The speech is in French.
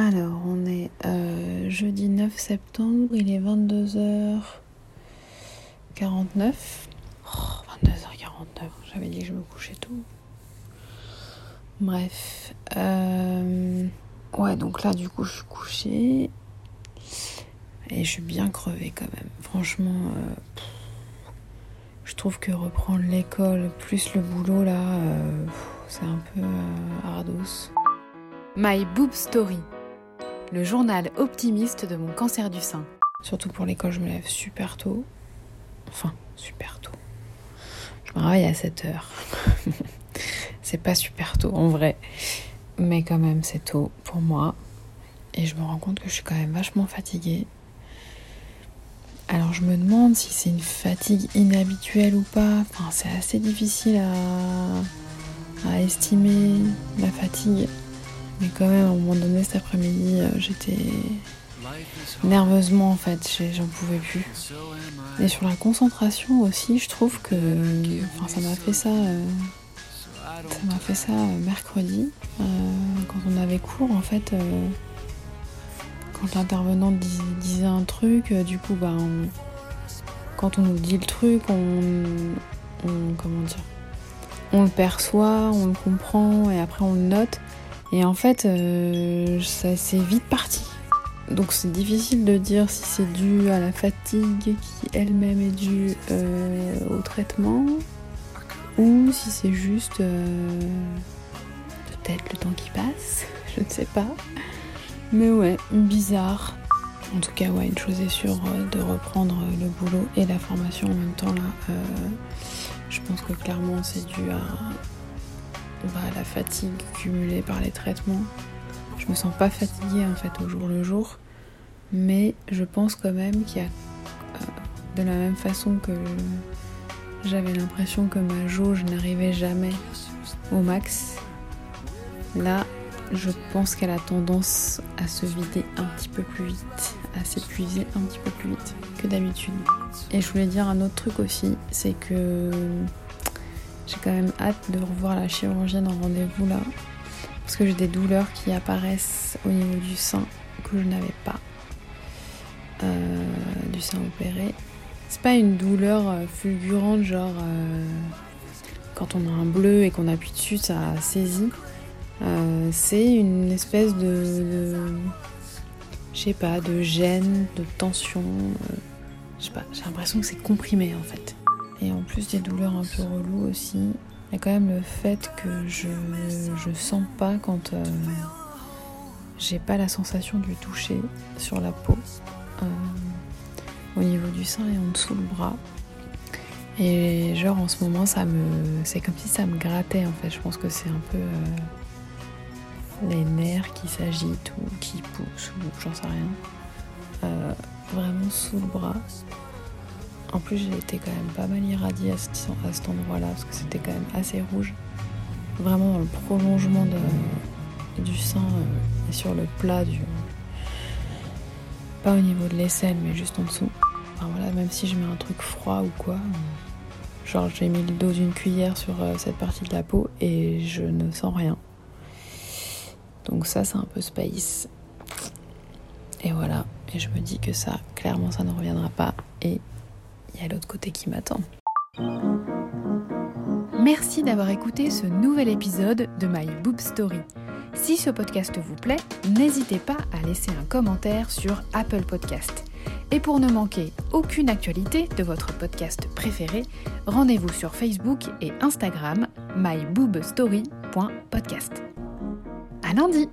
Alors, on est euh, jeudi 9 septembre, il est 22h49. 22h49, j'avais dit que je me couchais tôt. Bref. Euh, ouais, donc là, du coup, je suis couchée. Et je suis bien crevée quand même. Franchement, euh, je trouve que reprendre l'école plus le boulot, là, c'est un peu ardos. My Boob Story, le journal optimiste de mon cancer du sein. Surtout pour l'école, je me lève super tôt. Enfin, super tôt. Je me réveille à 7 heures. c'est pas super tôt en vrai. Mais quand même, c'est tôt pour moi. Et je me rends compte que je suis quand même vachement fatiguée. Alors je me demande si c'est une fatigue inhabituelle ou pas. Enfin, c'est assez difficile à, à estimer la fatigue. Mais quand même, à un moment donné cet après-midi, euh, j'étais nerveusement en fait, j'en pouvais plus. Et sur la concentration aussi, je trouve que enfin, ça m'a fait ça. euh, ça m'a fait ça euh, mercredi, quand on avait cours en fait. quand l'intervenante dis- disait un truc, du coup, bah, quand on nous dit le truc, on, on- comment dire, on le perçoit, on le comprend et après on le note. Et en fait, euh, ça c'est vite parti. Donc c'est difficile de dire si c'est dû à la fatigue qui elle-même est due euh, au traitement ou si c'est juste euh, peut-être le temps qui passe, je ne sais pas. Mais ouais, bizarre. En tout cas, ouais, une chose est sûre, de reprendre le boulot et la formation en même temps là. je pense que clairement c'est dû à bah, la fatigue cumulée par les traitements. Je me sens pas fatiguée en fait au jour le jour, mais je pense quand même qu'il y a euh, de la même façon que j'avais l'impression que ma jauge n'arrivait jamais au max. Là, je pense qu'elle a tendance à se vider un petit peu plus vite, à s'épuiser un petit peu plus vite que d'habitude. Et je voulais dire un autre truc aussi, c'est que j'ai quand même hâte de revoir la chirurgienne en rendez-vous là, parce que j'ai des douleurs qui apparaissent au niveau du sein que je n'avais pas, euh, du sein opéré. C'est pas une douleur euh, fulgurante, genre euh, quand on a un bleu et qu'on appuie dessus, ça saisit. C'est une espèce de, de- je sais pas, de gêne, de tension. je sais pas, j'ai l'impression que c'est comprimé en fait. Et en plus des douleurs un peu reloues aussi, il y a quand même le fait que je, je sens pas quand euh, j'ai pas la sensation du toucher sur la peau, euh, au niveau du sein et en dessous le bras. Et genre en ce moment, ça me, c'est comme si ça me grattait en fait. Je pense que c'est un peu euh, les nerfs qui s'agitent ou qui poussent ou j'en sais rien. Vraiment sous le bras. En plus, j'ai été quand même pas mal irradiée à, cet- endroit-là parce que c'était quand même assez rouge. Vraiment dans le prolongement du sein euh, et sur le plat du. Pas au niveau de l'aisselle, mais juste en dessous. Voilà, même si je mets un truc froid ou quoi. euh, Genre, j'ai mis le dos d'une cuillère sur euh, cette partie de la peau et je ne sens rien. Donc, ça, c'est un peu space. Et voilà. Et je me dis que ça, clairement, ça ne reviendra pas. Et l'autre côté qui m'attend. Merci d'avoir écouté ce nouvel épisode de My Boob Story. Si ce podcast vous plaît, n'hésitez pas à laisser un commentaire sur Apple Podcast. Et pour ne manquer aucune actualité de votre podcast préféré, rendez-vous sur Facebook et Instagram myboobstory.podcast. À lundi!